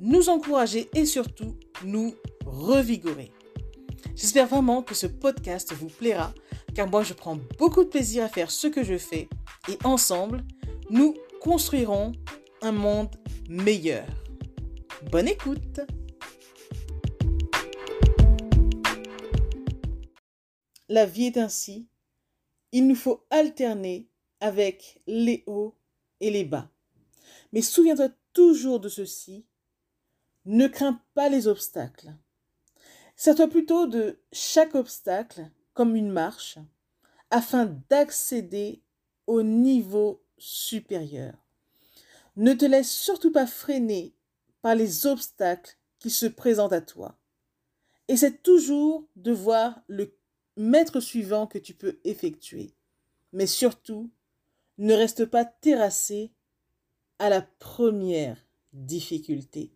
nous encourager et surtout nous revigorer. J'espère vraiment que ce podcast vous plaira car moi je prends beaucoup de plaisir à faire ce que je fais et ensemble, nous construirons un monde meilleur. Bonne écoute La vie est ainsi. Il nous faut alterner avec les hauts et les bas. Mais souviens-toi toujours de ceci. Ne crains pas les obstacles. Sers-toi plutôt de chaque obstacle comme une marche afin d'accéder au niveau supérieur. Ne te laisse surtout pas freiner par les obstacles qui se présentent à toi. Essaie toujours de voir le maître suivant que tu peux effectuer. Mais surtout, ne reste pas terrassé à la première difficulté.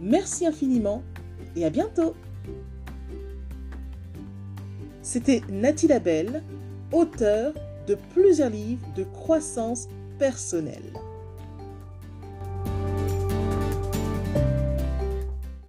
Merci infiniment et à bientôt. C'était Nathalie Labelle, auteure de plusieurs livres de croissance personnelle.